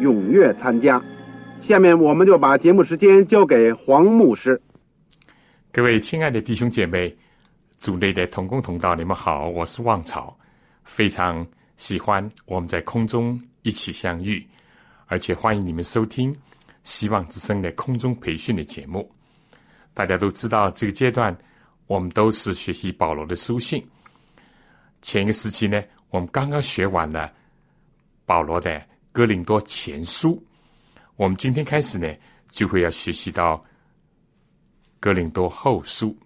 踊跃参加。下面我们就把节目时间交给黄牧师。各位亲爱的弟兄姐妹、组内的同工同道，你们好，我是旺草，非常喜欢我们在空中一起相遇，而且欢迎你们收听希望之声的空中培训的节目。大家都知道这个阶段。我们都是学习保罗的书信。前一个时期呢，我们刚刚学完了保罗的哥林多前书。我们今天开始呢，就会要学习到哥林多后书。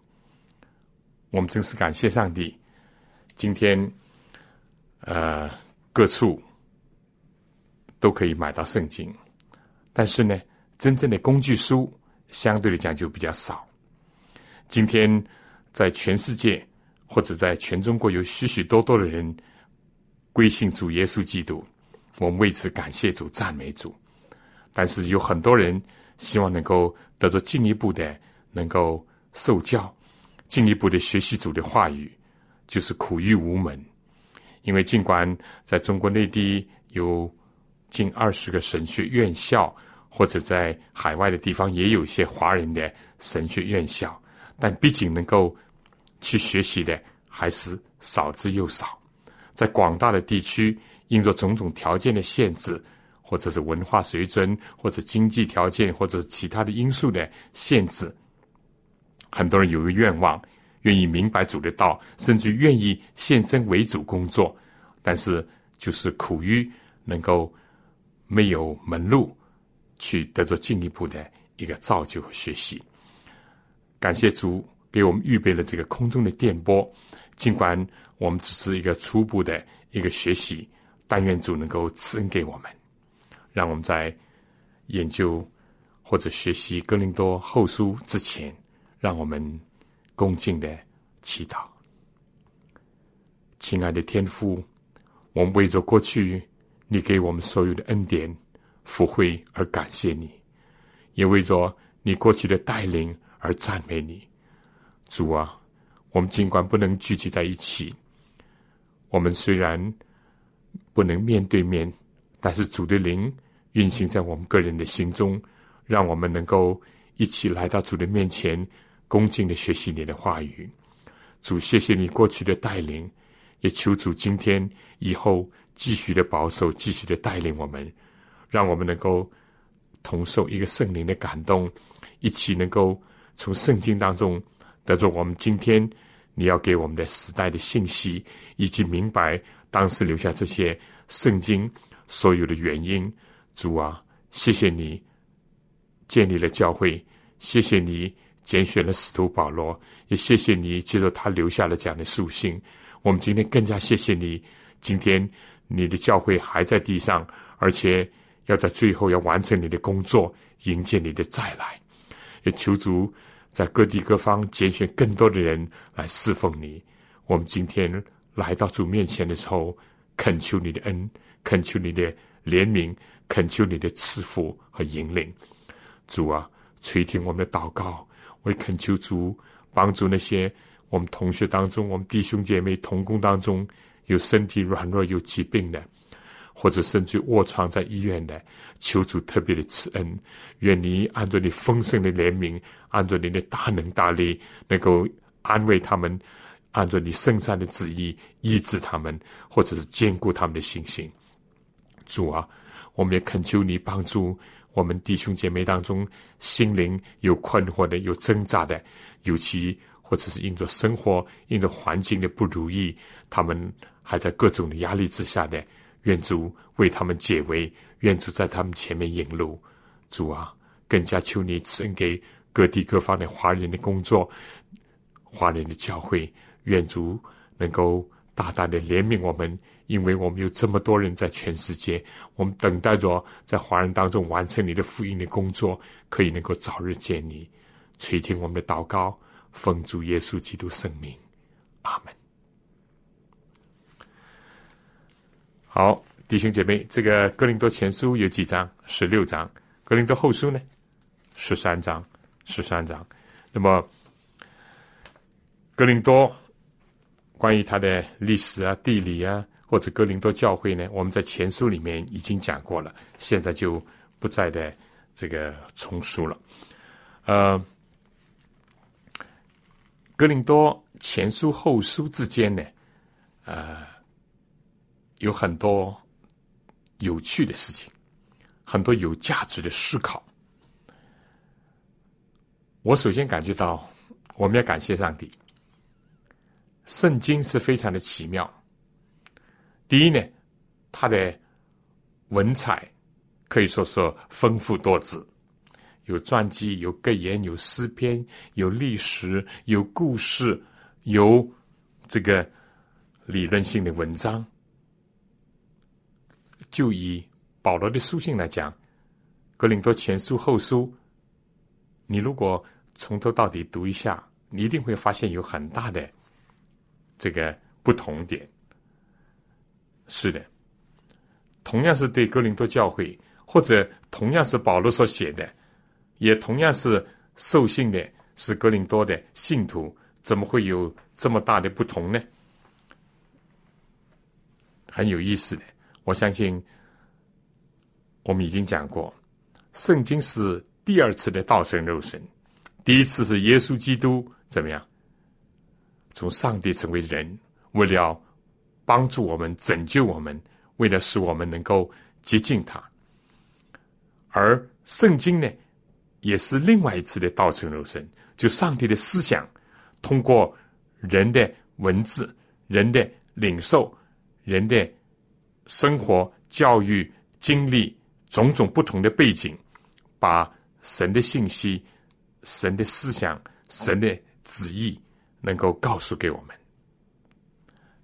我们真是感谢上帝，今天呃各处都可以买到圣经，但是呢，真正的工具书相对来讲就比较少。今天。在全世界或者在全中国，有许许多多的人归信主耶稣基督，我们为此感谢主、赞美主。但是有很多人希望能够得到进一步的能够受教，进一步的学习主的话语，就是苦于无门。因为尽管在中国内地有近二十个神学院校，或者在海外的地方也有一些华人的神学院校。但毕竟能够去学习的还是少之又少，在广大的地区，因着种种条件的限制，或者是文化水准，或者经济条件，或者是其他的因素的限制，很多人有个愿望，愿意明白主的道，甚至愿意献身为主工作，但是就是苦于能够没有门路去得到进一步的一个造就和学习。感谢主给我们预备了这个空中的电波，尽管我们只是一个初步的一个学习，但愿主能够赐恩给我们，让我们在研究或者学习哥林多后书之前，让我们恭敬的祈祷。亲爱的天父，我们为着过去你给我们所有的恩典、福惠而感谢你，也为着你过去的带领。而赞美你，主啊！我们尽管不能聚集在一起，我们虽然不能面对面，但是主的灵运行在我们个人的心中，让我们能够一起来到主的面前，恭敬的学习你的话语。主，谢谢你过去的带领，也求主今天以后继续的保守，继续的带领我们，让我们能够同受一个圣灵的感动，一起能够。从圣经当中得着我们今天你要给我们的时代的信息，以及明白当时留下这些圣经所有的原因。主啊，谢谢你建立了教会，谢谢你拣选了使徒保罗，也谢谢你接受他留下了这样的书信。我们今天更加谢谢你，今天你的教会还在地上，而且要在最后要完成你的工作，迎接你的再来。也求主在各地各方拣选更多的人来侍奉你。我们今天来到主面前的时候，恳求你的恩，恳求你的怜悯，恳求你的赐福和引领。主啊，垂听我们的祷告，我也恳求主帮助那些我们同学当中、我们弟兄姐妹同工当中有身体软弱、有疾病的。或者甚至卧床在医院的，求主特别的慈恩，愿你按照你丰盛的怜悯，按照你的大能大力，能够安慰他们，按照你圣善的旨意医治他们，或者是兼顾他们的信心。主啊，我们也恳求你帮助我们弟兄姐妹当中心灵有困惑的、有挣扎的，尤其或者是因着生活、因着环境的不如意，他们还在各种的压力之下的，愿主为他们解围，愿主在他们前面引路。主啊，更加求你赐恩给各地各方的华人的工作、华人的教会，愿主能够大大的怜悯我们。因为我们有这么多人在全世界，我们等待着在华人当中完成你的福音的工作，可以能够早日见你，垂听我们的祷告，奉主耶稣基督圣名，阿门。好，弟兄姐妹，这个哥林多前书有几章？十六章。哥林多后书呢？十三章，十三章。那么，哥林多关于它的历史啊、地理啊。或者哥林多教会呢？我们在前书里面已经讲过了，现在就不再的这个重述了。呃，哥林多前书后书之间呢，呃，有很多有趣的事情，很多有价值的思考。我首先感觉到，我们要感谢上帝，圣经是非常的奇妙。第一呢，它的文采可以说是丰富多姿，有传记，有格言，有诗篇，有历史，有故事，有这个理论性的文章。就以保罗的书信来讲，《格林多前书》《后书》，你如果从头到底读一下，你一定会发现有很大的这个不同点。是的，同样是对哥林多教会，或者同样是保罗所写的，也同样是受信的，是哥林多的信徒，怎么会有这么大的不同呢？很有意思的，我相信我们已经讲过，圣经是第二次的道成肉身，第一次是耶稣基督怎么样，从上帝成为人，为了。帮助我们，拯救我们，为了使我们能够接近他。而圣经呢，也是另外一次的道成肉身，就上帝的思想，通过人的文字、人的领受、人的生活、教育、经历种种不同的背景，把神的信息、神的思想、神的旨意，能够告诉给我们。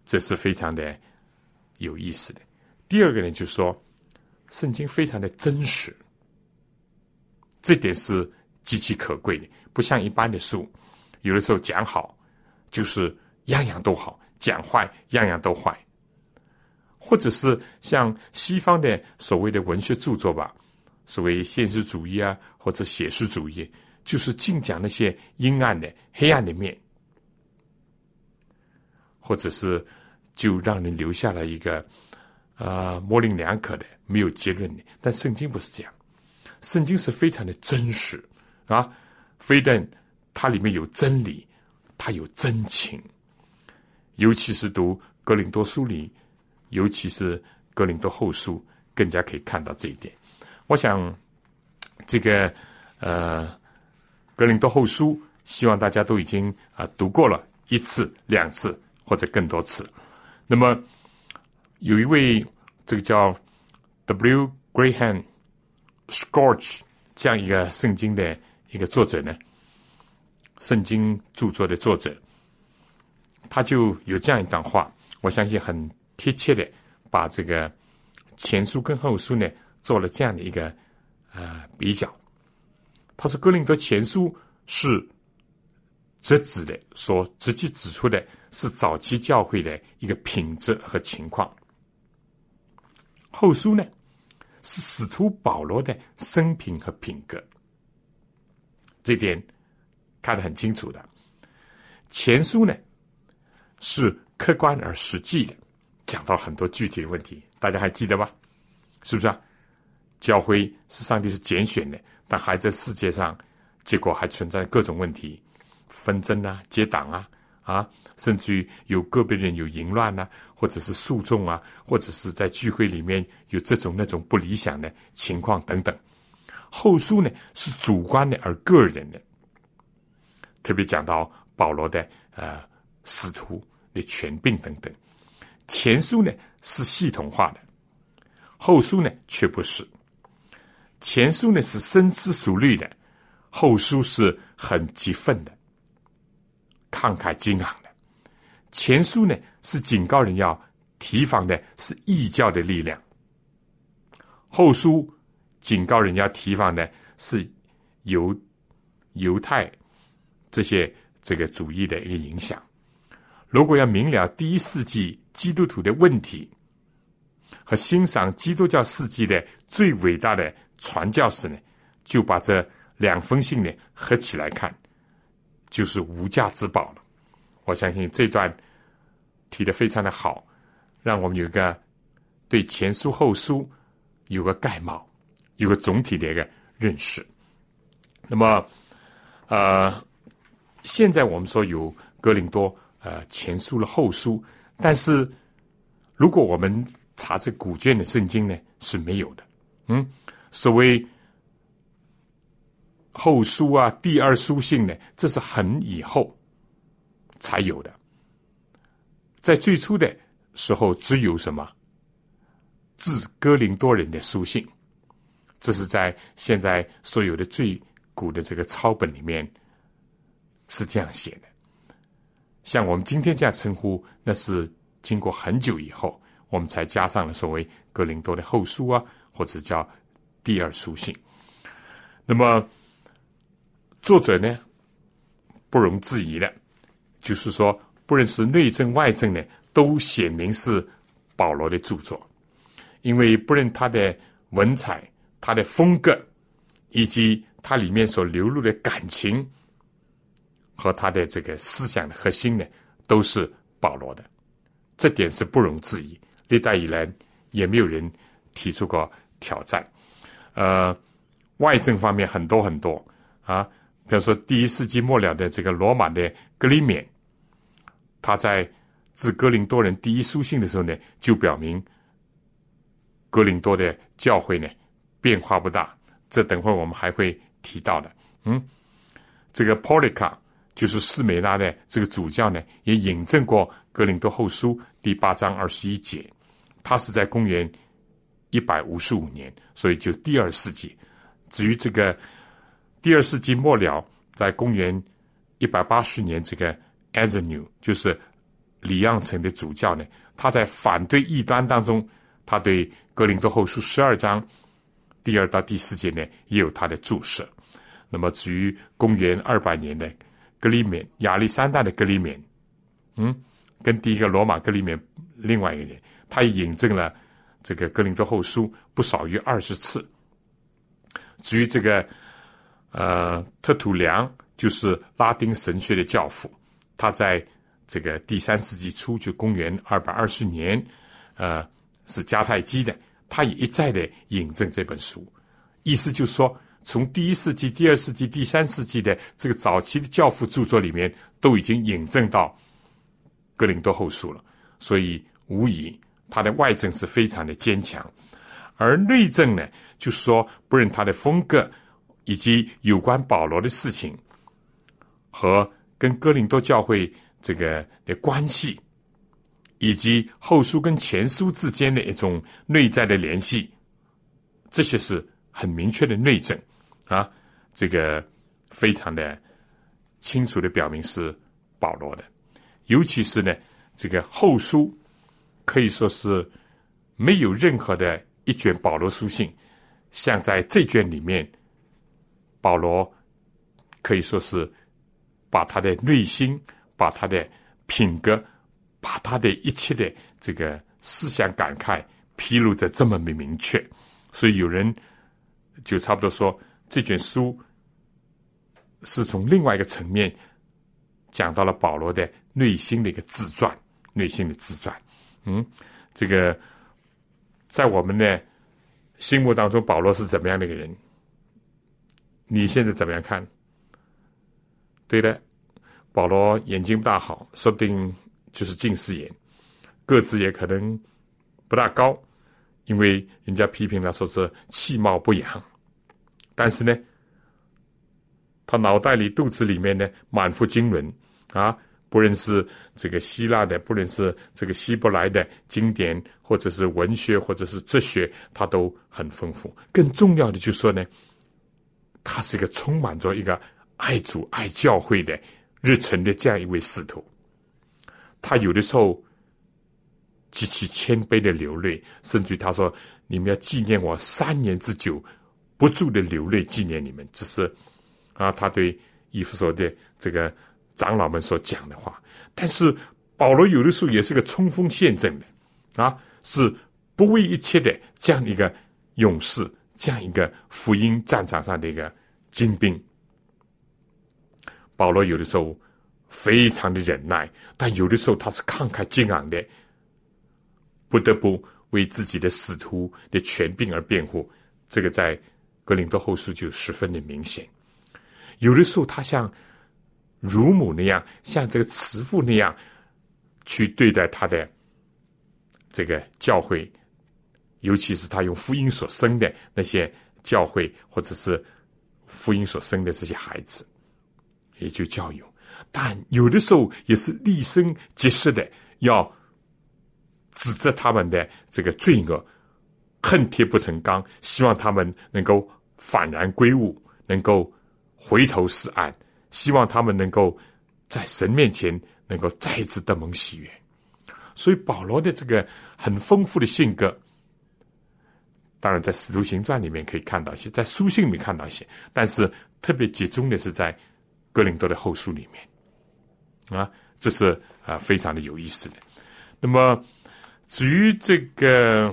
这是非常的有意思的。第二个呢，就是说，圣经非常的真实，这点是极其可贵的。不像一般的书，有的时候讲好就是样样都好，讲坏样样都坏，或者是像西方的所谓的文学著作吧，所谓现实主义啊，或者写实主义，就是尽讲那些阴暗的、黑暗的面，或者是。就让人留下了一个，呃，模棱两可的、没有结论的。但圣经不是这样，圣经是非常的真实啊，非但它里面有真理，它有真情。尤其是读格林多书里，尤其是格林多后书，更加可以看到这一点。我想，这个呃，格林多后书，希望大家都已经啊读过了一次、两次或者更多次。那么，有一位这个叫 W. Graham Scorch 这样一个圣经的一个作者呢，圣经著作的作者，他就有这样一段话，我相信很贴切的把这个前书跟后书呢做了这样的一个呃比较。他说，《哥林多前书》是。直指的所直接指出的是早期教会的一个品质和情况。后书呢，是使徒保罗的生平和品格，这点看得很清楚的。前书呢，是客观而实际的，讲到很多具体的问题，大家还记得吧？是不是啊？教会是上帝是拣选的，但还在世界上，结果还存在各种问题。纷争啊，结党啊，啊，甚至于有个别人有淫乱呐，或者是诉讼啊，或者是在聚会里面有这种那种不理想的情况等等。后书呢是主观的而个人的，特别讲到保罗的呃使徒的权柄等等。前书呢是系统化的，后书呢却不是。前书呢是深思熟虑的，后书是很激愤的。慷慨激昂的前书呢，是警告人要提防的，是异教的力量；后书警告人要提防的是犹犹太这些这个主义的一个影响。如果要明了第一世纪基督徒的问题和欣赏基督教世纪的最伟大的传教士呢，就把这两封信呢合起来看。就是无价之宝了。我相信这段提的非常的好，让我们有一个对前书后书有个概貌，有个总体的一个认识。那么，呃，现在我们说有格林多呃前书了后书，但是如果我们查这古卷的圣经呢，是没有的。嗯，所谓。后书啊，第二书信呢，这是很以后才有的。在最初的时候，只有什么致哥林多人的书信，这是在现在所有的最古的这个抄本里面是这样写的。像我们今天这样称呼，那是经过很久以后，我们才加上了所谓哥林多的后书啊，或者叫第二书信。那么。作者呢，不容置疑的，就是说，不论是内政外政呢，都显明是保罗的著作，因为不论他的文采、他的风格，以及他里面所流露的感情和他的这个思想的核心呢，都是保罗的，这点是不容置疑。历代以来也没有人提出过挑战。呃，外政方面很多很多啊。比如说，第一世纪末了的这个罗马的格里勉，他在致哥林多人第一书信的时候呢，就表明哥林多的教会呢变化不大。这等会儿我们还会提到的。嗯，这个 Polica 就是斯美拉的这个主教呢，也引证过哥林多后书第八章二十一节。他是在公元一百五十五年，所以就第二世纪。至于这个。第二世纪末了，在公元一百八十年，这个 a z a n e w 就是里昂城的主教呢，他在反对异端当中，他对格林多后书十二章第二到第四节呢，也有他的注释。那么至于公元二百年的格里勉，亚历山大的格里勉，嗯，跟第一个罗马格里勉另外一个人，他也引证了这个格林多后书不少于二十次。至于这个。呃，特土良就是拉丁神学的教父，他在这个第三世纪初，就公元二百二十年，呃，是迦太基的，他也一再的引证这本书，意思就是说，从第一世纪、第二世纪、第三世纪的这个早期的教父著作里面，都已经引证到格林多后书了，所以无疑他的外证是非常的坚强，而内证呢，就是说，不论他的风格。以及有关保罗的事情和跟哥林多教会这个的关系，以及后书跟前书之间的一种内在的联系，这些是很明确的内证啊，这个非常的清楚的表明是保罗的，尤其是呢，这个后书可以说是没有任何的一卷保罗书信像在这卷里面。保罗可以说是把他的内心、把他的品格、把他的一切的这个思想感慨披露的这么明明确，所以有人就差不多说这卷书是从另外一个层面讲到了保罗的内心的一个自传，内心的自传。嗯，这个在我们的心目当中，保罗是怎么样的一个人？你现在怎么样看？对的，保罗眼睛不大好，说不定就是近视眼，个子也可能不大高，因为人家批评他说是气貌不扬。但是呢，他脑袋里、肚子里面呢满腹经纶啊，不论是这个希腊的，不论是这个希伯来的经典，或者是文学，或者是哲学，他都很丰富。更重要的就是说呢，他是一个充满着一个爱主、爱教会的。日程的这样一位使徒，他有的时候极其谦卑的流泪，甚至他说：“你们要纪念我三年之久，不住的流泪纪念你们。”这是啊，他对以弗所的这个长老们所讲的话。但是保罗有的时候也是个冲锋陷阵的啊，是不畏一切的这样一个勇士，这样一个福音战场上的一个精兵。保罗有的时候非常的忍耐，但有的时候他是慷慨激昂的，不得不为自己的使徒的权柄而辩护。这个在格林多后书就十分的明显。有的时候他像乳母那样，像这个慈父那样去对待他的这个教会，尤其是他用福音所生的那些教会，或者是福音所生的这些孩子。也就教育，但有的时候也是厉声疾斥的，要指责他们的这个罪恶，恨铁不成钢，希望他们能够幡然归悟，能够回头是岸，希望他们能够在神面前能够再次得蒙喜悦。所以保罗的这个很丰富的性格，当然在使徒行传里面可以看到一些，在书信里面看到一些，但是特别集中的是在。格林多的后书里面，啊，这是啊非常的有意思的。那么，至于这个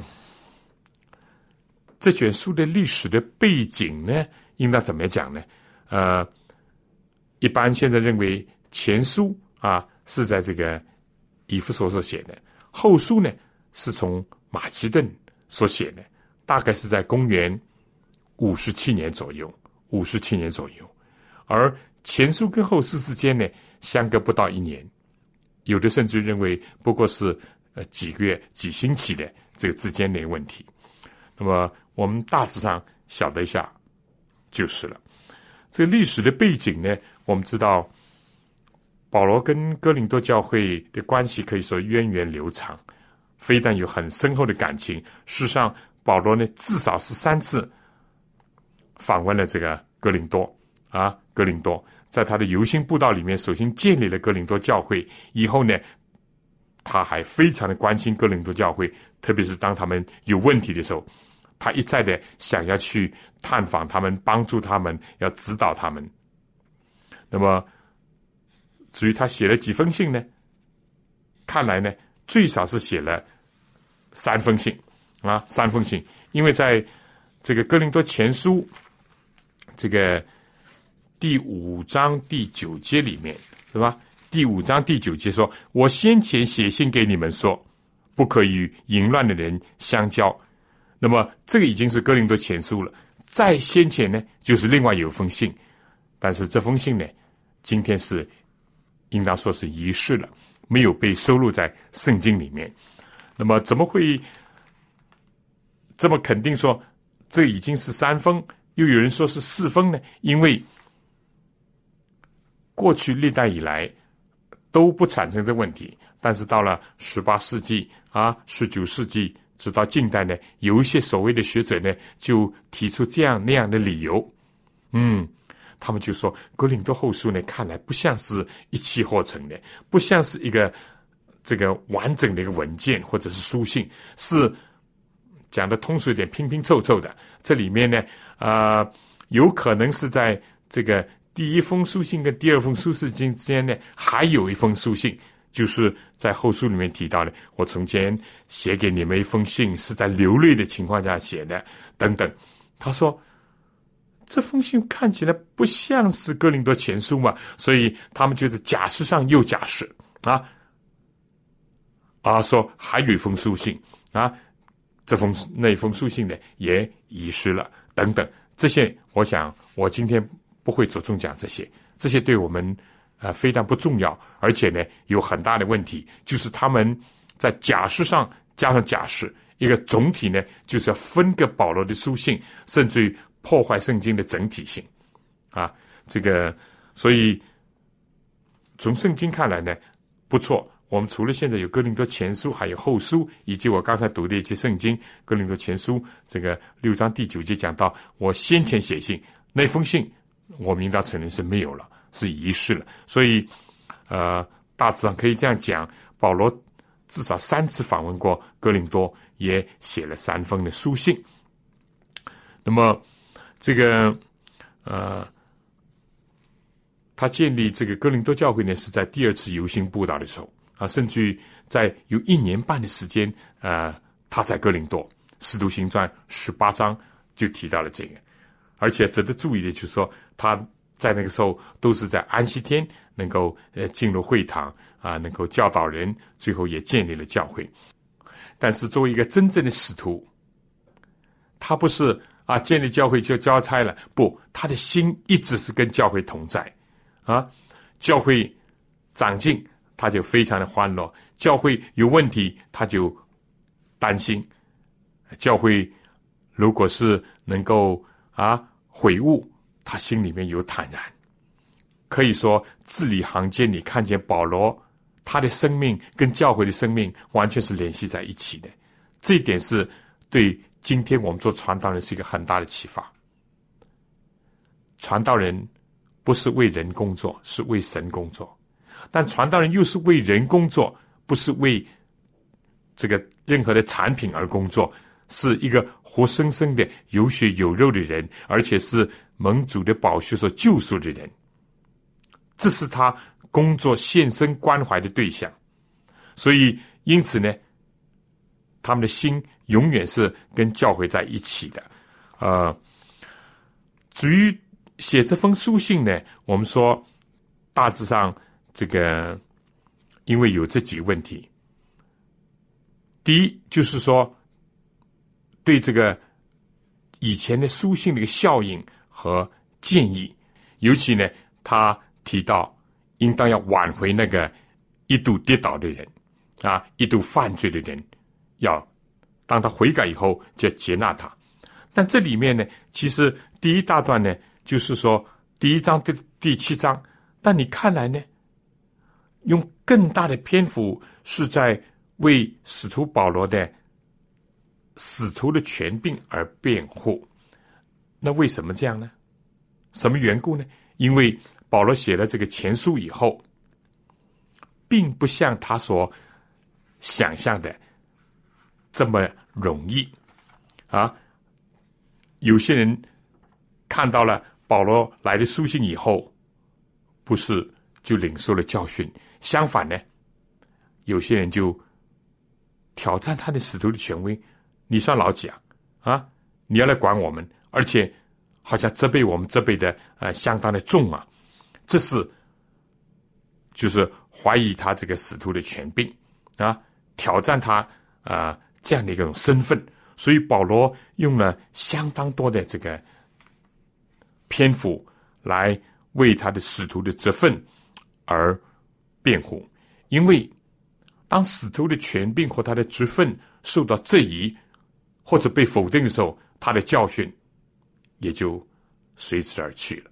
这卷书的历史的背景呢，应当怎么讲呢？呃，一般现在认为前书啊是在这个以弗所所写的，后书呢是从马其顿所写的，大概是在公元五十七年左右，五十七年左右，而。前书跟后书之间呢，相隔不到一年，有的甚至认为不过是呃几个月、几星期的这个之间的问题。那么我们大致上晓得一下就是了。这个历史的背景呢，我们知道保罗跟哥林多教会的关系可以说源远流长，非但有很深厚的感情，事实上保罗呢至少是三次访问了这个哥林多啊，哥林多。在他的游行步道里面，首先建立了哥林多教会。以后呢，他还非常的关心哥林多教会，特别是当他们有问题的时候，他一再的想要去探访他们，帮助他们，要指导他们。那么，至于他写了几封信呢？看来呢，最少是写了三封信啊，三封信。因为在这个哥林多前书这个。第五章第九节里面是吧？第五章第九节说：“我先前写信给你们说，不可与淫乱的人相交。”那么这个已经是哥林多前书了。再先前呢，就是另外有封信，但是这封信呢，今天是应当说是遗失了，没有被收录在圣经里面。那么怎么会这么肯定说这已经是三封？又有人说是四封呢？因为过去历代以来都不产生这问题，但是到了十八世纪啊，十九世纪直到近代呢，有一些所谓的学者呢，就提出这样那样的理由。嗯，他们就说《格林多后书》呢，看来不像是一气呵成的，不像是一个这个完整的一个文件或者是书信，是讲的通俗一点，拼拼凑凑的。这里面呢，啊，有可能是在这个。第一封书信跟第二封书信之间呢，还有一封书信，就是在后书里面提到的。我从前写给你们一封信，是在流泪的情况下写的，等等。他说这封信看起来不像是哥林多前书嘛，所以他们就是假释上又假释啊。啊，说还有一封书信啊，这封那封书信呢也遗失了，等等。这些，我想我今天。不会着重讲这些，这些对我们啊，非常不重要，而且呢，有很大的问题，就是他们在假释上加上假释，一个总体呢，就是要分割保罗的书信，甚至于破坏圣经的整体性，啊，这个，所以从圣经看来呢，不错。我们除了现在有哥林多前书，还有后书，以及我刚才读的一些圣经，哥林多前书这个六章第九节讲到，我先前写信那封信，我们应当承认是没有了。是遗失了，所以，呃，大致上可以这样讲：保罗至少三次访问过哥林多，也写了三封的书信。那么，这个，呃，他建立这个哥林多教会呢，是在第二次游行布道的时候啊，甚至于在有一年半的时间，呃，他在哥林多《使徒行传》十八章就提到了这个，而且值得注意的就是说他。在那个时候，都是在安息天能够呃进入会堂啊，能够教导人，最后也建立了教会。但是作为一个真正的使徒，他不是啊建立教会就交差了，不，他的心一直是跟教会同在啊。教会长进，他就非常的欢乐；教会有问题，他就担心。教会如果是能够啊悔悟。他心里面有坦然，可以说字里行间你看见保罗他的生命跟教会的生命完全是联系在一起的，这一点是对今天我们做传道人是一个很大的启发。传道人不是为人工作，是为神工作；但传道人又是为人工作，不是为这个任何的产品而工作，是一个活生生的有血有肉的人，而且是。盟主的宝血所救赎的人，这是他工作献身关怀的对象，所以因此呢，他们的心永远是跟教会在一起的。呃，至于写这封书信呢，我们说大致上这个，因为有这几个问题，第一就是说，对这个以前的书信的一个效应。和建议，尤其呢，他提到应当要挽回那个一度跌倒的人，啊，一度犯罪的人，要当他悔改以后，就接纳他。但这里面呢，其实第一大段呢，就是说第一章的第七章，但你看来呢，用更大的篇幅是在为使徒保罗的使徒的权柄而辩护。那为什么这样呢？什么缘故呢？因为保罗写了这个前书以后，并不像他所想象的这么容易啊。有些人看到了保罗来的书信以后，不是就领受了教训，相反呢，有些人就挑战他的使徒的权威。你算老几啊？啊，你要来管我们？而且，好像责备我们责备的呃相当的重啊，这是就是怀疑他这个使徒的权柄啊，挑战他啊这样的一种身份，所以保罗用了相当多的这个篇幅来为他的使徒的责份而辩护，因为当使徒的权柄和他的职分受到质疑或者被否定的时候，他的教训。也就随之而去了。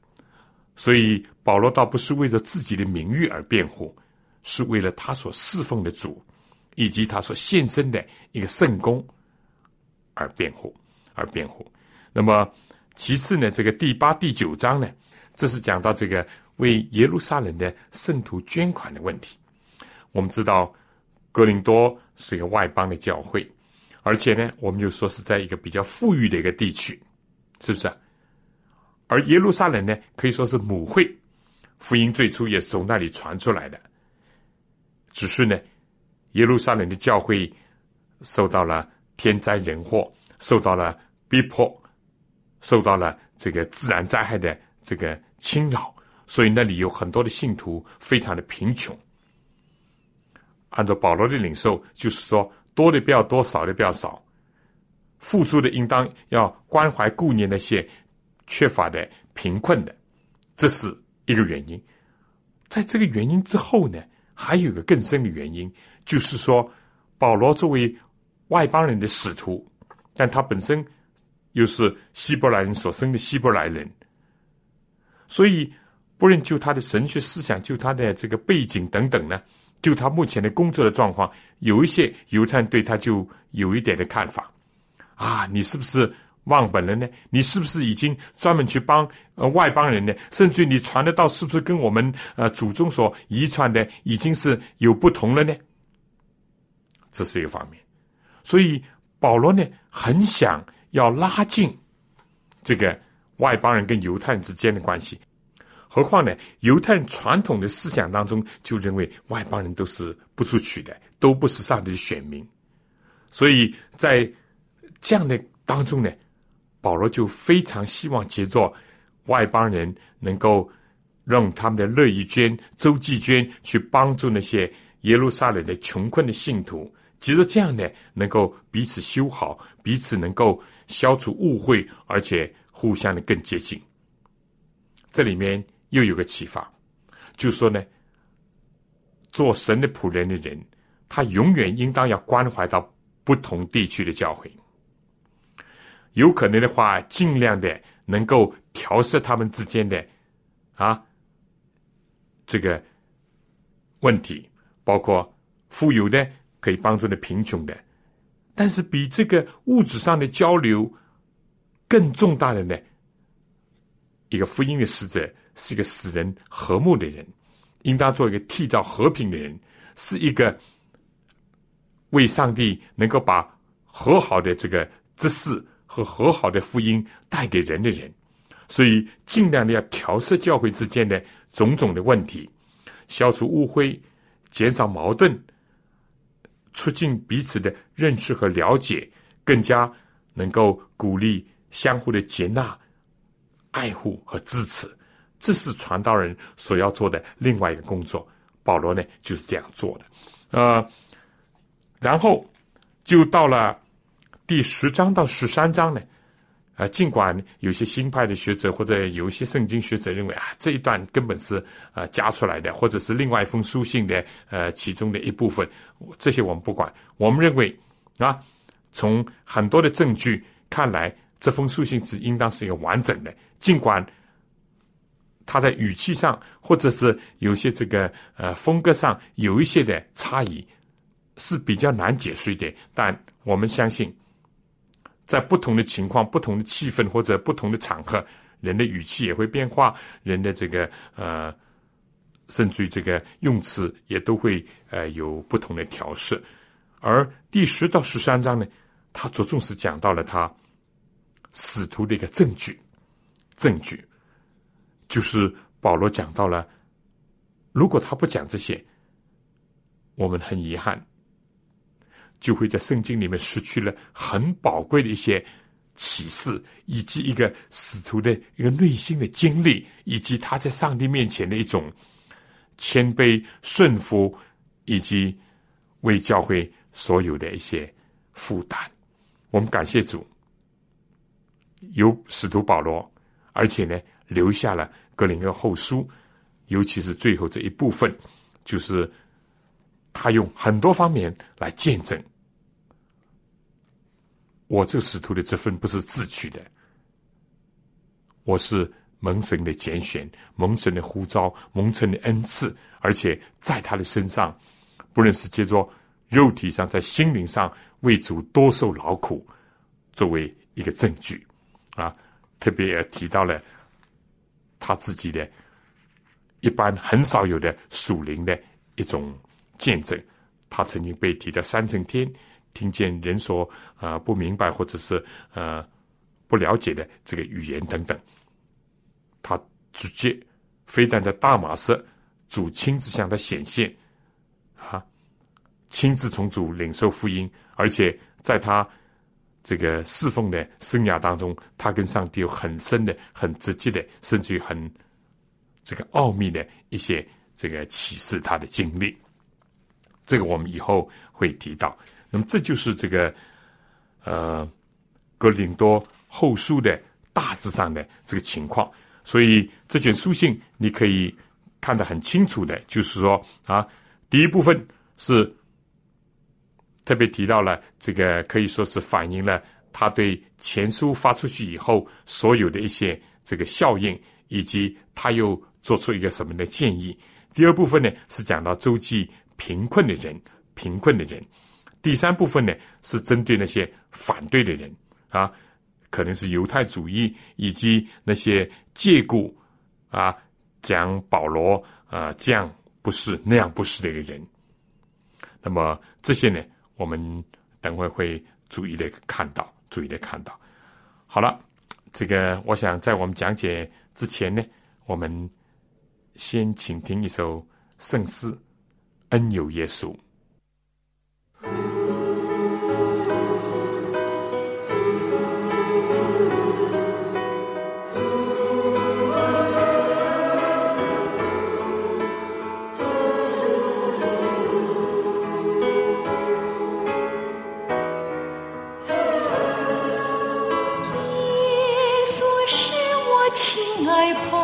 所以保罗倒不是为了自己的名誉而辩护，是为了他所侍奉的主以及他所献身的一个圣公而辩护，而辩护。那么其次呢，这个第八、第九章呢，这是讲到这个为耶路撒冷的圣徒捐款的问题。我们知道格林多是一个外邦的教会，而且呢，我们就说是在一个比较富裕的一个地区。是不是？而耶路撒冷呢，可以说是母会，福音最初也是从那里传出来的。只是呢，耶路撒冷的教会受到了天灾人祸，受到了逼迫，受到了这个自然灾害的这个侵扰，所以那里有很多的信徒非常的贫穷。按照保罗的领受，就是说，多的不要多，少的不要少。付出的应当要关怀顾念那些缺乏的贫困的，这是一个原因。在这个原因之后呢，还有个更深的原因，就是说保罗作为外邦人的使徒，但他本身又是希伯来人所生的希伯来人，所以不论就他的神学思想，就他的这个背景等等呢，就他目前的工作的状况，有一些犹太人对他就有一点的看法啊，你是不是？忘本了呢？你是不是已经专门去帮呃外邦人呢？甚至你传的道是不是跟我们呃祖宗所遗传的已经是有不同了呢？这是一个方面。所以保罗呢很想要拉近这个外邦人跟犹太人之间的关系。何况呢，犹太人传统的思想当中就认为外邦人都是不出去的，都不是上帝的选民。所以在这样的当中呢。保罗就非常希望杰作外邦人能够让他们的乐意捐、周济捐去帮助那些耶路撒冷的穷困的信徒，其实这样呢，能够彼此修好，彼此能够消除误会，而且互相的更接近。这里面又有个启发，就说呢，做神的仆人的人，他永远应当要关怀到不同地区的教会。有可能的话，尽量的能够调试他们之间的啊这个问题，包括富有的可以帮助的贫穷的，但是比这个物质上的交流更重大的呢，一个福音的使者是一个使人和睦的人，应当做一个缔造和平的人，是一个为上帝能够把和好的这个之事。和和好的福音带给人的人，所以尽量的要调试教会之间的种种的问题，消除误会，减少矛盾，促进彼此的认识和了解，更加能够鼓励相互的接纳、爱护和支持。这是传道人所要做的另外一个工作。保罗呢就是这样做的，呃，然后就到了。第十章到十三章呢，啊，尽管有些新派的学者或者有一些圣经学者认为啊，这一段根本是啊加出来的，或者是另外一封书信的呃其中的一部分，这些我们不管。我们认为啊，从很多的证据看来，这封书信是应当是一个完整的。尽管他在语气上或者是有些这个呃风格上有一些的差异，是比较难解释一点，但我们相信。在不同的情况、不同的气氛或者不同的场合，人的语气也会变化，人的这个呃，甚至于这个用词也都会呃有不同的调试。而第十到十三章呢，他着重是讲到了他使徒的一个证据，证据就是保罗讲到了，如果他不讲这些，我们很遗憾。就会在圣经里面失去了很宝贵的一些启示，以及一个使徒的一个内心的经历，以及他在上帝面前的一种谦卑顺服，以及为教会所有的一些负担。我们感谢主，有使徒保罗，而且呢留下了格林的后书，尤其是最后这一部分，就是他用很多方面来见证。我这个使徒的这份不是自取的，我是蒙神的拣选，蒙神的呼召，蒙神的恩赐，而且在他的身上，不论是借着肉体上，在心灵上为主多受劳苦，作为一个证据啊，特别也提到了他自己的一般很少有的属灵的一种见证，他曾经被提到三层天。听见人说啊不明白或者是呃不了解的这个语言等等，他直接非但在大马士主亲自向他显现啊，亲自从主领受福音，而且在他这个侍奉的生涯当中，他跟上帝有很深的、很直接的，甚至于很这个奥秘的一些这个启示他的经历。这个我们以后会提到。那么这就是这个，呃，格林多后书的大致上的这个情况。所以这卷书信你可以看得很清楚的，就是说啊，第一部分是特别提到了这个，可以说是反映了他对前书发出去以后所有的一些这个效应，以及他又做出一个什么的建议。第二部分呢，是讲到周记贫困的人，贫困的人。第三部分呢，是针对那些反对的人啊，可能是犹太主义以及那些借故啊讲保罗啊这样不是那样不是的一个人。那么这些呢，我们等会会注意的看到，注意的看到。好了，这个我想在我们讲解之前呢，我们。先请听一首圣诗《恩有耶稣》。好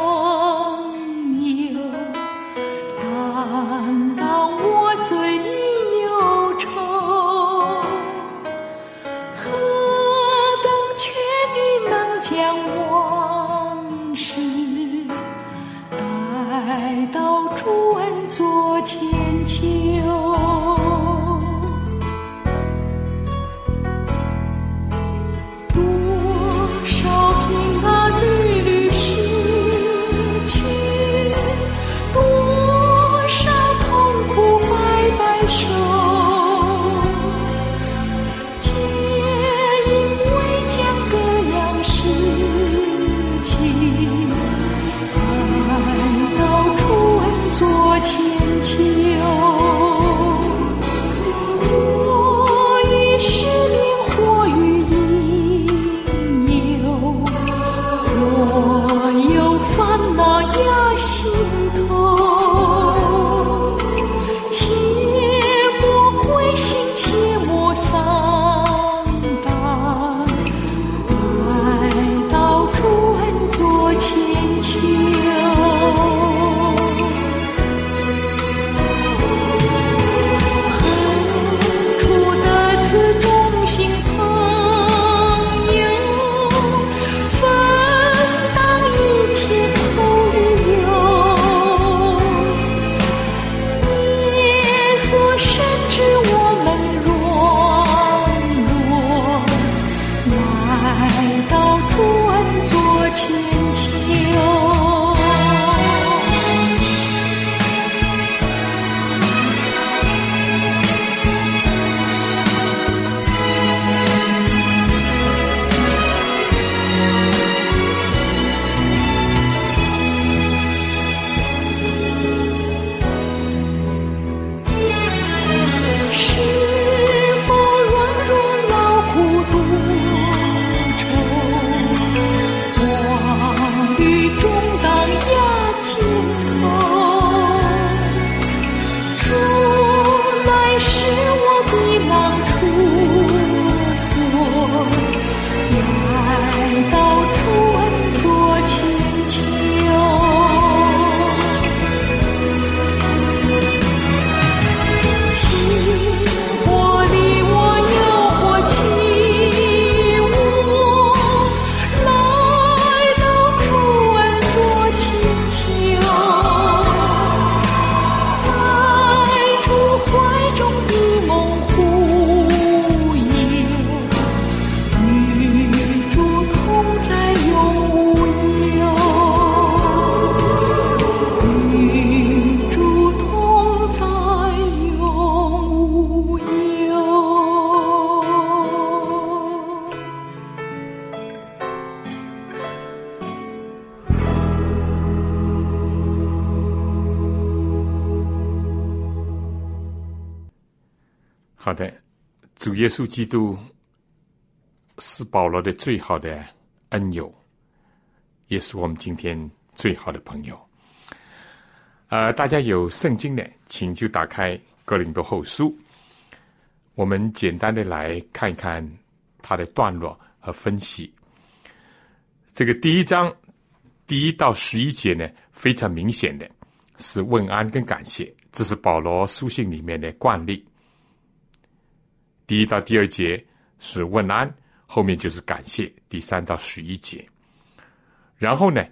耶稣基督是保罗的最好的恩友，也是我们今天最好的朋友。呃，大家有圣经的，请就打开《哥林多后书》，我们简单的来看一看它的段落和分析。这个第一章第一到十一节呢，非常明显的是问安跟感谢，这是保罗书信里面的惯例。第一到第二节是问安，后面就是感谢。第三到十一节，然后呢，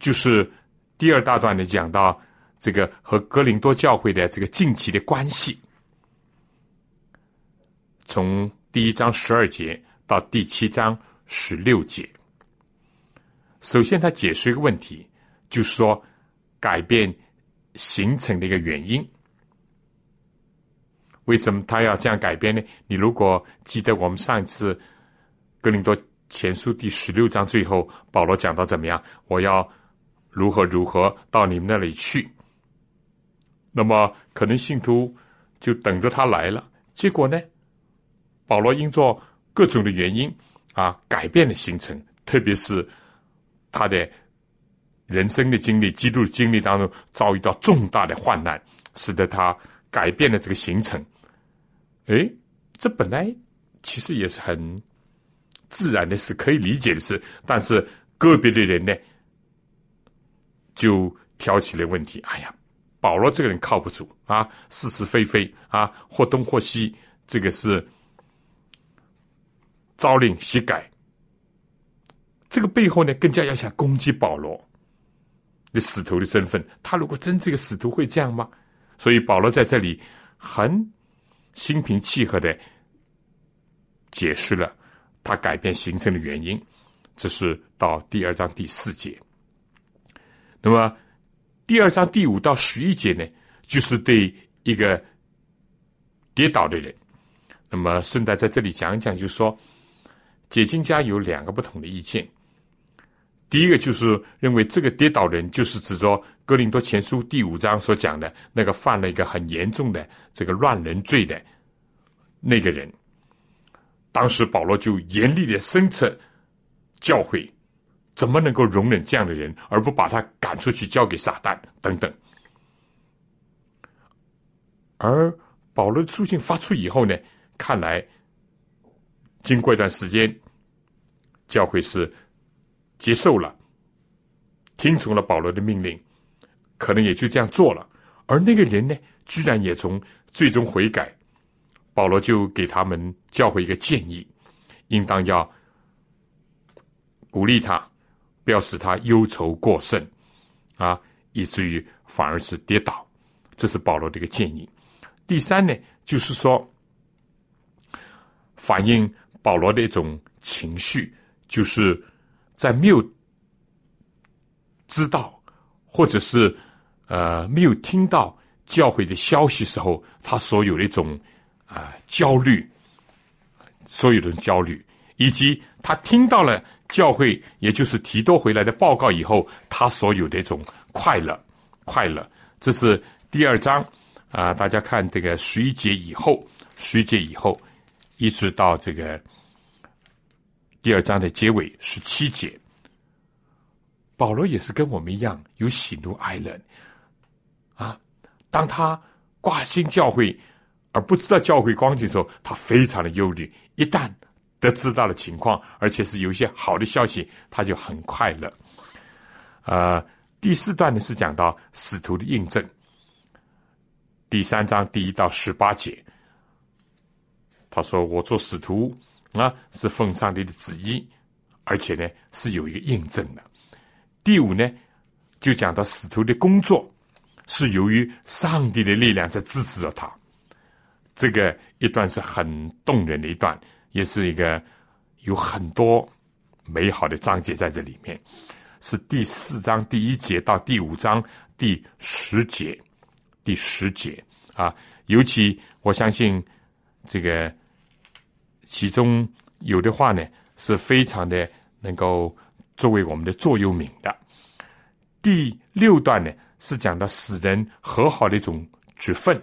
就是第二大段的讲到这个和格林多教会的这个近期的关系，从第一章十二节到第七章十六节。首先，他解释一个问题，就是说改变形成的一个原因。为什么他要这样改变呢？你如果记得我们上一次格林多前书第十六章最后，保罗讲到怎么样？我要如何如何到你们那里去？那么可能信徒就等着他来了。结果呢，保罗因着各种的原因啊，改变了行程，特别是他的人生的经历、基督经历当中遭遇到重大的患难，使得他改变了这个行程。哎，这本来其实也是很自然的事，可以理解的事。但是个别的人呢，就挑起了问题。哎呀，保罗这个人靠不住啊，是是非非啊，或东或西，这个是朝令夕改。这个背后呢，更加要想攻击保罗的使徒的身份。他如果真这个使徒会这样吗？所以保罗在这里很。心平气和的解释了他改变行程的原因，这是到第二章第四节。那么第二章第五到十一节呢，就是对一个跌倒的人。那么顺带在这里讲一讲，就是说解经家有两个不同的意见。第一个就是认为这个跌倒人就是指着哥林多前书第五章所讲的那个犯了一个很严重的这个乱人罪的那个人。当时保罗就严厉的声斥教会，怎么能够容忍这样的人，而不把他赶出去交给撒旦等等。而保罗的书信发出以后呢，看来经过一段时间，教会是。接受了，听从了保罗的命令，可能也就这样做了。而那个人呢，居然也从最终悔改。保罗就给他们教会一个建议：应当要鼓励他，不要使他忧愁过甚，啊，以至于反而是跌倒。这是保罗的一个建议。第三呢，就是说，反映保罗的一种情绪，就是。在没有知道，或者是呃没有听到教会的消息时候，他所有的一种啊焦虑，所有的焦虑，以及他听到了教会，也就是提多回来的报告以后，他所有的一种快乐，快乐。这是第二章啊，大家看这个十一节以后，十一节以后，一直到这个。第二章的结尾十七节，保罗也是跟我们一样有喜怒哀乐啊。当他挂心教会而不知道教会光景的时候，他非常的忧虑；一旦得知到了情况，而且是有一些好的消息，他就很快乐。呃，第四段呢是讲到使徒的印证，第三章第一到十八节，他说：“我做使徒。”啊，是奉上帝的旨意，而且呢是有一个印证的。第五呢，就讲到使徒的工作是由于上帝的力量在支持着他。这个一段是很动人的一段，也是一个有很多美好的章节在这里面。是第四章第一节到第五章第十节，第十节啊，尤其我相信这个。其中有的话呢，是非常的能够作为我们的座右铭的。第六段呢，是讲到使人和好的一种职分。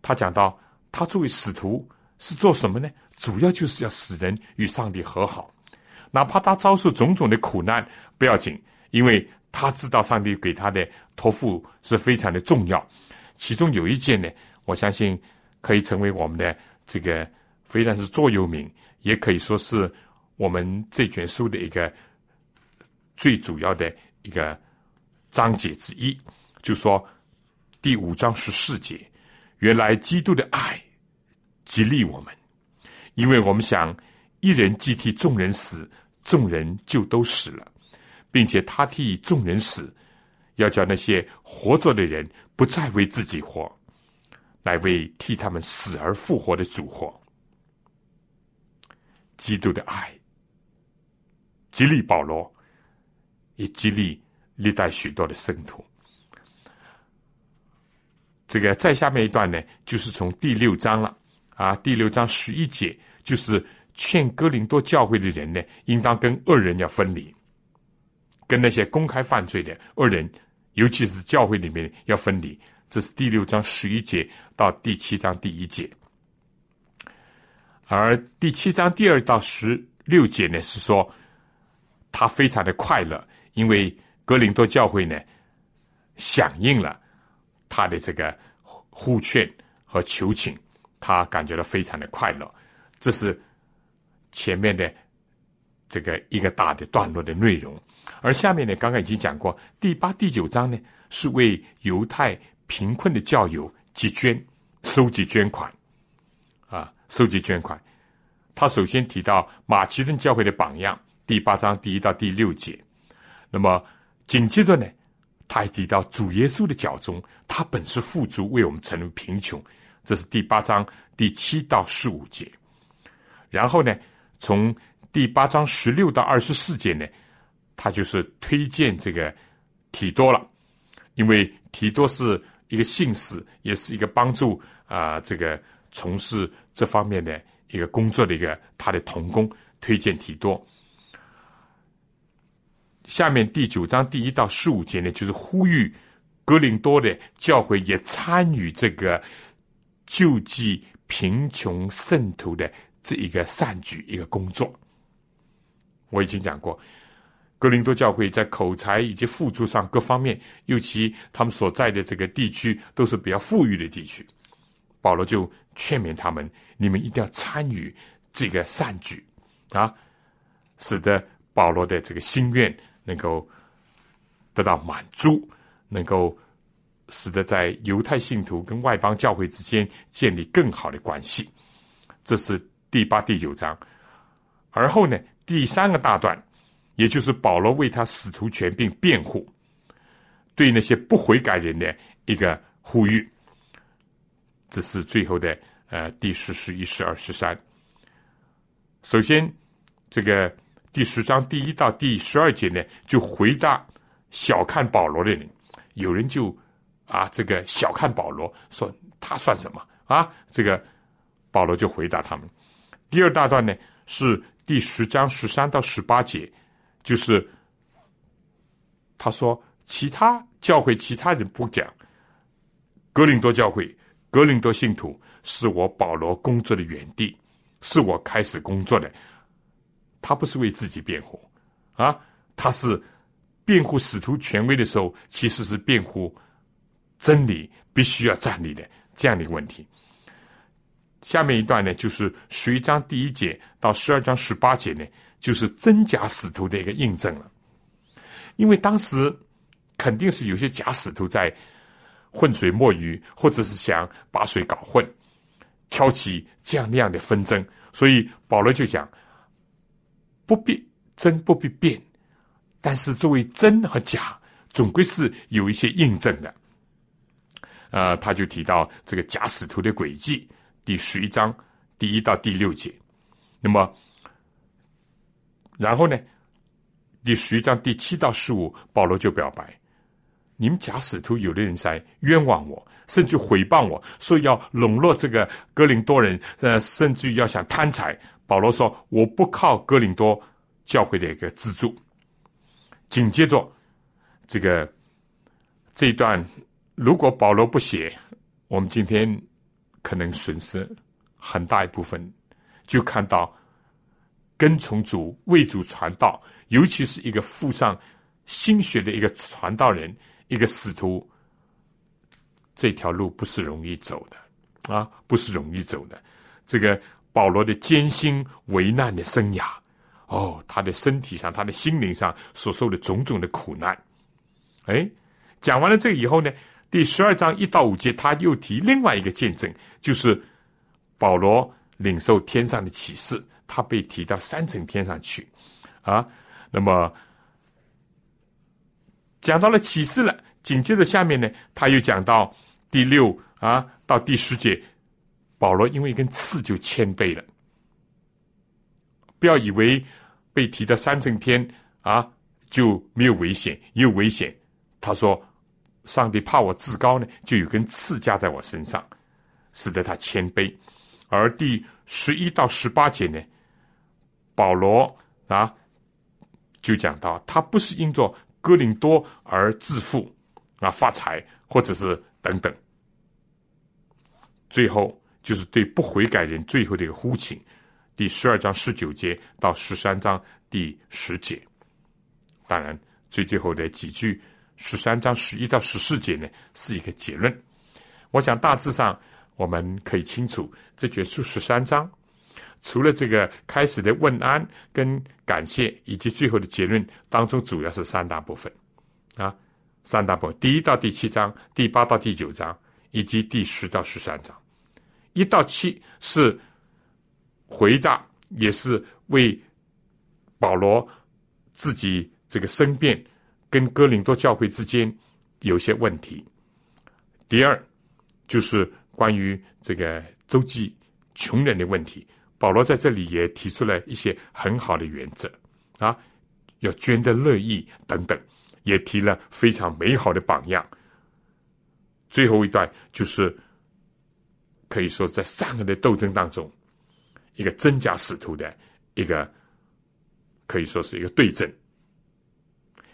他讲到，他作为使徒是做什么呢？主要就是要使人与上帝和好，哪怕他遭受种种的苦难不要紧，因为他知道上帝给他的托付是非常的重要。其中有一件呢，我相信可以成为我们的这个。非但是座右铭，也可以说是我们这卷书的一个最主要的一个章节之一，就说第五章十四节，原来基督的爱激励我们，因为我们想一人既替众人死，众人就都死了，并且他替众人死，要叫那些活着的人不再为自己活，乃为替他们死而复活的主活。基督的爱激励保罗，也激励历代许多的圣徒。这个再下面一段呢，就是从第六章了啊，第六章十一节，就是劝哥林多教会的人呢，应当跟恶人要分离，跟那些公开犯罪的恶人，尤其是教会里面要分离。这是第六章十一节到第七章第一节，而第七章第二到十六节呢，是说他非常的快乐，因为格林多教会呢响应了。他的这个呼劝和求请，他感觉到非常的快乐。这是前面的这个一个大的段落的内容，而下面呢，刚刚已经讲过，第八、第九章呢，是为犹太贫困的教友集捐、收集捐款，啊，收集捐款。他首先提到马其顿教会的榜样，第八章第一到第六节。那么紧接着呢？他还提到主耶稣的脚中，他本是富足，为我们成为贫穷。这是第八章第七到十五节。然后呢，从第八章十六到二十四节呢，他就是推荐这个提多了，因为提多是一个信使，也是一个帮助啊这个从事这方面的一个工作的一个他的同工，推荐提多。下面第九章第一到十五节呢，就是呼吁格林多的教会也参与这个救济贫穷圣徒的这一个善举一个工作。我已经讲过，格林多教会在口才以及付出上各方面，尤其他们所在的这个地区都是比较富裕的地区。保罗就劝勉他们：你们一定要参与这个善举啊，使得保罗的这个心愿。能够得到满足，能够使得在犹太信徒跟外邦教会之间建立更好的关系。这是第八、第九章。而后呢，第三个大段，也就是保罗为他使徒权并辩护，对那些不悔改人的一个呼吁。这是最后的呃第十、十一、十二、十三。首先，这个。第十章第一到第十二节呢，就回答小看保罗的人。有人就啊，这个小看保罗，说他算什么啊？这个保罗就回答他们。第二大段呢，是第十章十三到十八节，就是他说其他教会其他人不讲，格林多教会格林多信徒是我保罗工作的原地，是我开始工作的。他不是为自己辩护，啊，他是辩护使徒权威的时候，其实是辩护真理必须要站立的这样的一个问题。下面一段呢，就是十一章第一节到十二章十八节呢，就是真假使徒的一个印证了。因为当时肯定是有些假使徒在浑水摸鱼，或者是想把水搞混，挑起这样那样的纷争，所以保罗就讲。不必真，不必变，但是作为真和假，总归是有一些印证的。呃，他就提到这个假使徒的轨迹，第十一章第一到第六节。那么，然后呢，第十一章第七到十五，保罗就表白：你们假使徒有的人在冤枉我，甚至诽谤我说要笼络这个哥林多人，呃，甚至于要想贪财。保罗说：“我不靠哥林多教会的一个资助。”紧接着，这个这一段，如果保罗不写，我们今天可能损失很大一部分。就看到跟从主、为主传道，尤其是一个附上心血的一个传道人、一个使徒，这条路不是容易走的啊，不是容易走的。这个。保罗的艰辛为难的生涯，哦，他的身体上、他的心灵上所受的种种的苦难，哎，讲完了这个以后呢，第十二章一到五节，他又提另外一个见证，就是保罗领受天上的启示，他被提到三层天上去啊。那么讲到了启示了，紧接着下面呢，他又讲到第六啊到第十节，保罗因为一根刺就谦卑了。不要以为被提到三层天啊就没有危险，有危险。他说：“上帝怕我自高呢，就有根刺加在我身上，使得他谦卑。”而第十一到十八节呢，保罗啊就讲到，他不是因着哥林多而致富啊发财，或者是等等。最后就是对不悔改人最后的一个呼请，第十二章十九节到十三章第十节。当然，最最后的几句。十三章十一到十四节呢，是一个结论。我想大致上我们可以清楚，这卷书十三章，除了这个开始的问安跟感谢，以及最后的结论当中，主要是三大部分啊，三大部分：第一到第七章，第八到第九章，以及第十到十三章。一到七是回答，也是为保罗自己这个申辩。跟哥林多教会之间有些问题。第二，就是关于这个周济穷人的问题，保罗在这里也提出了一些很好的原则啊，要捐的乐意等等，也提了非常美好的榜样。最后一段就是可以说在善恶的斗争当中，一个真假使徒的一个可以说是一个对阵。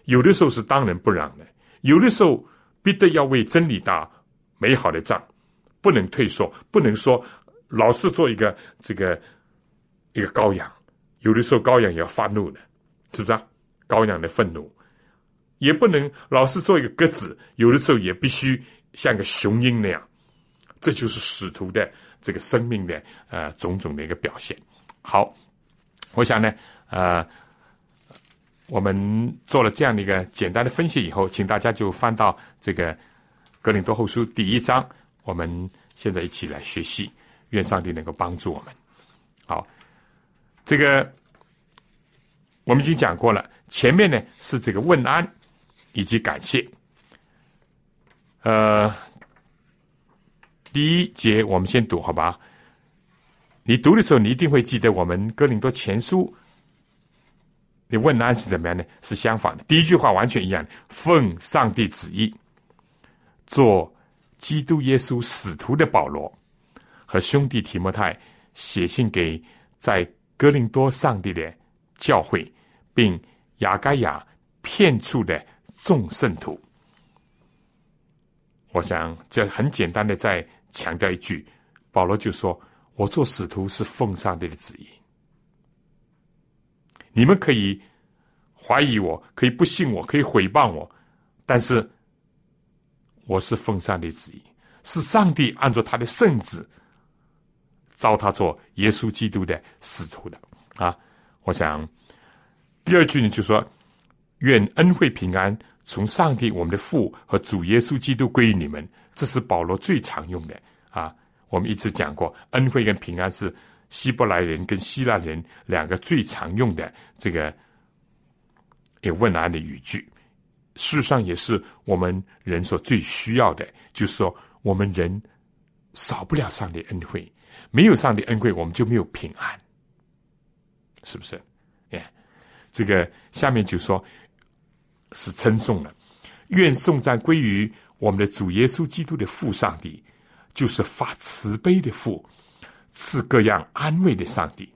有的时候是当仁不让的，有的时候必得要为真理打美好的仗，不能退缩，不能说老是做一个这个一个羔羊。有的时候羔羊也要发怒的，是不是啊？羔羊的愤怒也不能老是做一个鸽子，有的时候也必须像个雄鹰那样。这就是使徒的这个生命的呃种种的一个表现。好，我想呢，呃。我们做了这样的一个简单的分析以后，请大家就翻到这个《格林多后书》第一章。我们现在一起来学习，愿上帝能够帮助我们。好，这个我们已经讲过了。前面呢是这个问安以及感谢。呃，第一节我们先读好吧？你读的时候，你一定会记得我们《哥林多前书》。你问答案是怎么样呢？是相反的。第一句话完全一样，奉上帝旨意，做基督耶稣使徒的保罗和兄弟提摩太写信给在哥林多上帝的教会，并雅该亚骗处的众圣徒。我想这很简单的在强调一句，保罗就说：“我做使徒是奉上帝的旨意。”你们可以怀疑我，可以不信我，可以诽谤我，但是我是奉上帝旨意，是上帝按照他的圣旨召他做耶稣基督的使徒的啊！我想第二句呢，就说愿恩惠平安从上帝我们的父和主耶稣基督归于你们，这是保罗最常用的啊！我们一直讲过，恩惠跟平安是。希伯来人跟希腊人两个最常用的这个也问安的语句，事实上也是我们人所最需要的。就是说，我们人少不了上帝恩惠，没有上帝恩惠，我们就没有平安，是不是？哎，这个下面就说是称颂了，愿颂赞归于我们的主耶稣基督的父上帝，就是发慈悲的父。赐各样安慰的上帝，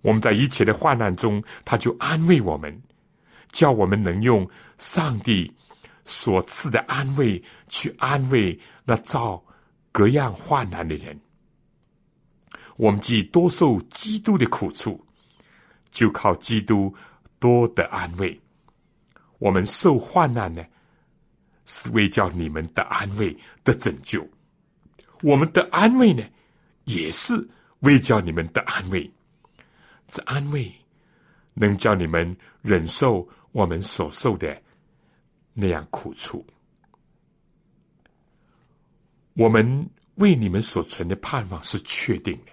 我们在一切的患难中，他就安慰我们，叫我们能用上帝所赐的安慰去安慰那遭各样患难的人。我们既多受基督的苦处，就靠基督多得安慰。我们受患难呢，是为叫你们的安慰的拯救。我们的安慰呢，也是为叫你们的安慰。这安慰能叫你们忍受我们所受的那样苦楚。我们为你们所存的盼望是确定的，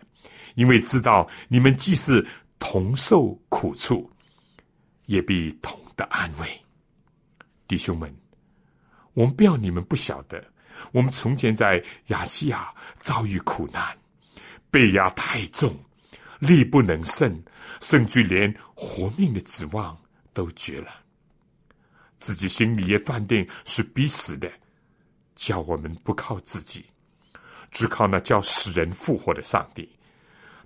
因为知道你们既是同受苦处，也必同得安慰。弟兄们，我们不要你们不晓得，我们从前在亚细亚遭遇苦难，被压太重，力不能胜，甚至连活命的指望都绝了，自己心里也断定是必死的。叫我们不靠自己，只靠那叫死人复活的上帝。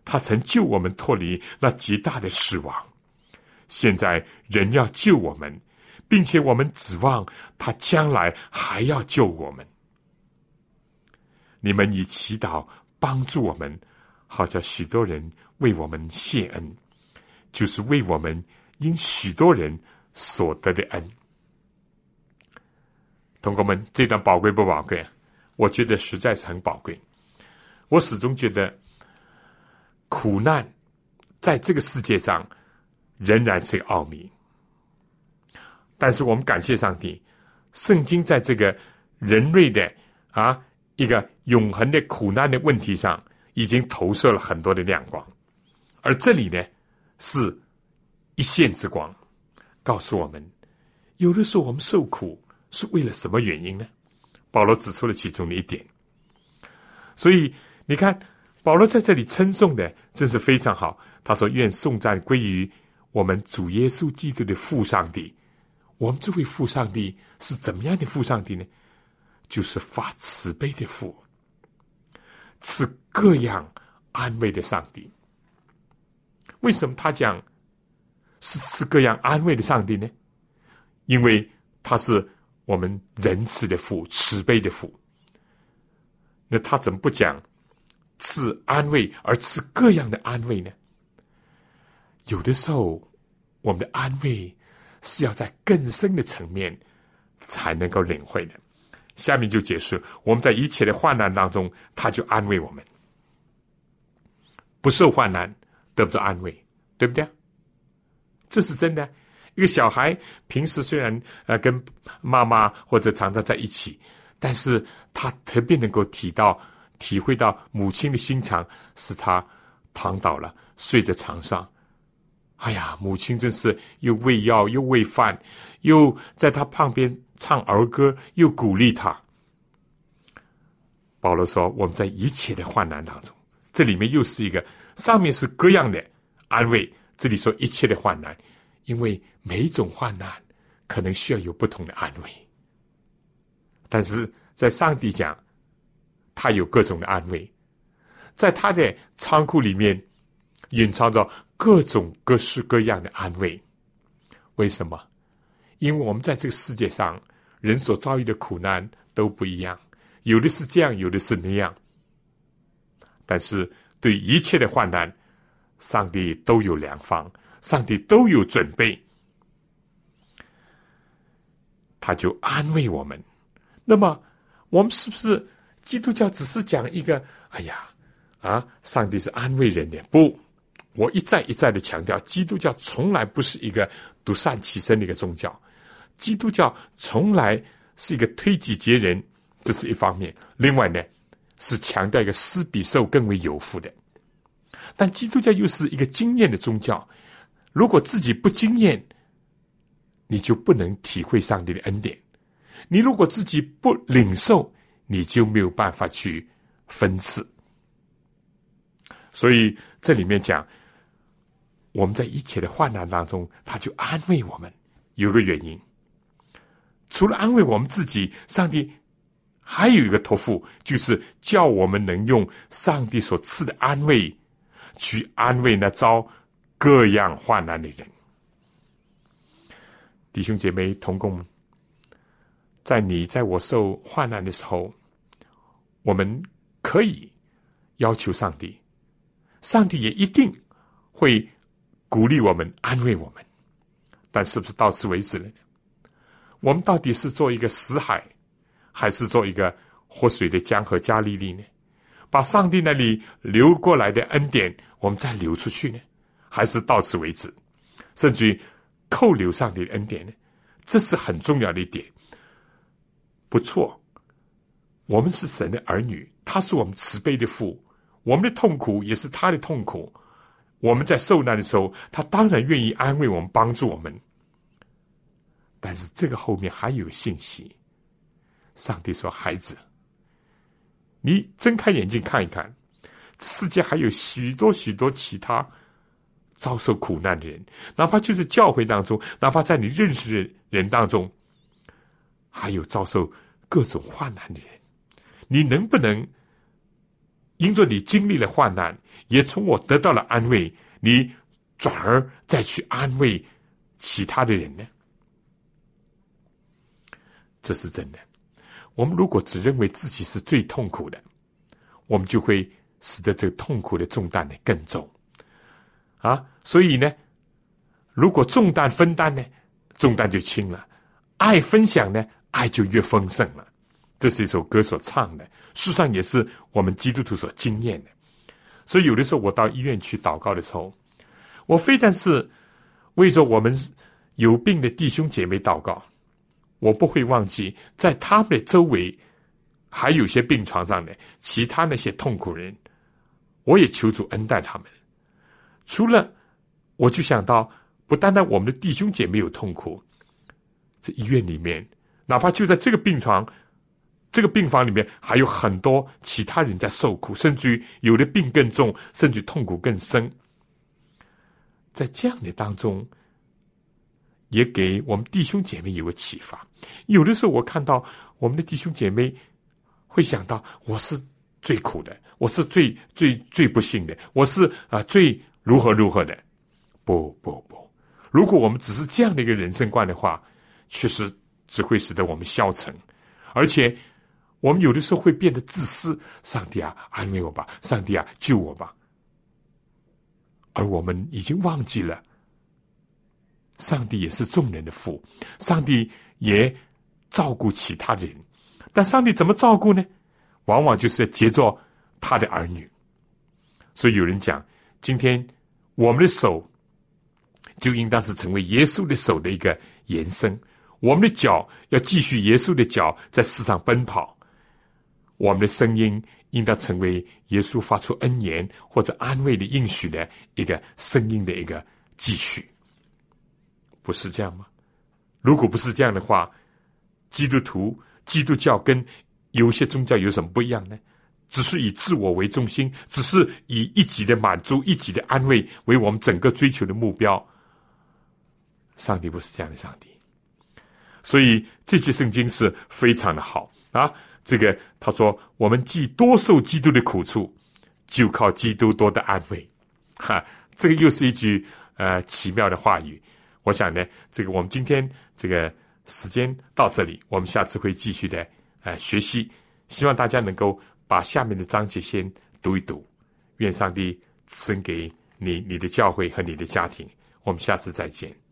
他曾救我们脱离那极大的死亡，现在人要救我们，并且我们指望他将来还要救我们。你们以祈祷帮助我们，好叫许多人为我们谢恩，就是为我们因许多人所得的恩。同学们，这段宝贵不宝贵？我觉得实在是很宝贵。我始终觉得，苦难在这个世界上仍然是个奥秘。但是我们感谢上帝，圣经在这个人类的啊一个永恒的苦难的问题上，已经投射了很多的亮光。而这里呢，是一线之光，告诉我们，有的时候我们受苦。是为了什么原因呢？保罗指出了其中的一点。所以你看，保罗在这里称颂的真是非常好。他说：“愿颂赞归于我们主耶稣基督的父上帝。我们这位父上帝是怎么样的父上帝呢？就是发慈悲的父，赐各样安慰的上帝。为什么他讲是赐各样安慰的上帝呢？因为他是。”我们仁慈的父，慈悲的父，那他怎么不讲赐安慰，而赐各样的安慰呢？有的时候，我们的安慰是要在更深的层面才能够领会的。下面就解释，我们在一切的患难当中，他就安慰我们，不受患难得不到安慰，对不对？这是真的。一个小孩平时虽然呃跟妈妈或者常常在一起，但是他特别能够体到体会到母亲的心肠，使他躺倒了，睡在床上。哎呀，母亲真是又喂药又喂饭，又在他旁边唱儿歌，又鼓励他。保罗说：“我们在一切的患难当中，这里面又是一个上面是各样的安慰，这里说一切的患难。”因为每种患难可能需要有不同的安慰，但是在上帝讲，他有各种的安慰，在他的仓库里面隐藏着各种各式各样的安慰。为什么？因为我们在这个世界上，人所遭遇的苦难都不一样，有的是这样，有的是那样。但是对一切的患难，上帝都有良方。上帝都有准备，他就安慰我们。那么，我们是不是基督教只是讲一个？哎呀，啊，上帝是安慰人的？不，我一再一再的强调，基督教从来不是一个独善其身的一个宗教。基督教从来是一个推己及人，这是一方面。另外呢，是强调一个施比受更为有福的。但基督教又是一个经验的宗教。如果自己不经验，你就不能体会上帝的恩典；你如果自己不领受，你就没有办法去分赐。所以这里面讲，我们在一切的患难当中，他就安慰我们。有个原因，除了安慰我们自己，上帝还有一个托付，就是叫我们能用上帝所赐的安慰，去安慰那遭。各样患难的人，弟兄姐妹同工，在你在我受患难的时候，我们可以要求上帝，上帝也一定会鼓励我们、安慰我们。但是不是到此为止了呢？我们到底是做一个死海，还是做一个活水的江河加利利呢？把上帝那里流过来的恩典，我们再流出去呢？还是到此为止，甚至于扣留上帝的恩典呢？这是很重要的一点。不错，我们是神的儿女，他是我们慈悲的父，我们的痛苦也是他的痛苦。我们在受难的时候，他当然愿意安慰我们，帮助我们。但是这个后面还有个信息，上帝说：“孩子，你睁开眼睛看一看，世界还有许多许多其他遭受苦难的人，哪怕就是教会当中，哪怕在你认识的人当中，还有遭受各种患难的人。你能不能因着你经历了患难？”也从我得到了安慰，你转而再去安慰其他的人呢？这是真的。我们如果只认为自己是最痛苦的，我们就会使得这个痛苦的重担呢更重啊。所以呢，如果重担分担呢，重担就轻了；爱分享呢，爱就越丰盛了。这是一首歌所唱的，事实上也是我们基督徒所经验的。所以，有的时候我到医院去祷告的时候，我非但是为着我们有病的弟兄姐妹祷告，我不会忘记在他们的周围还有些病床上的其他那些痛苦人，我也求主恩待他们。除了，我就想到，不单单我们的弟兄姐妹有痛苦，这医院里面，哪怕就在这个病床。这个病房里面还有很多其他人在受苦，甚至于有的病更重，甚至痛苦更深。在这样的当中，也给我们弟兄姐妹有个启发。有的时候，我看到我们的弟兄姐妹会想到：我是最苦的，我是最最最不幸的，我是啊最如何如何的。不不不，如果我们只是这样的一个人生观的话，确实只会使得我们消沉，而且。我们有的时候会变得自私，上帝啊，安慰我吧，上帝啊，救我吧。而我们已经忘记了，上帝也是众人的父，上帝也照顾其他人。但上帝怎么照顾呢？往往就是结作他的儿女。所以有人讲，今天我们的手就应当是成为耶稣的手的一个延伸，我们的脚要继续耶稣的脚在世上奔跑。我们的声音应当成为耶稣发出恩言或者安慰的应许的一个声音的一个继续，不是这样吗？如果不是这样的话，基督徒、基督教跟有些宗教有什么不一样呢？只是以自我为中心，只是以一己的满足、一己的安慰为我们整个追求的目标。上帝不是这样的上帝，所以这些圣经是非常的好啊。这个他说：“我们既多受基督的苦处，就靠基督多的安慰。”哈，这个又是一句呃奇妙的话语。我想呢，这个我们今天这个时间到这里，我们下次会继续的呃学习。希望大家能够把下面的章节先读一读。愿上帝赐给你、你的教会和你的家庭。我们下次再见。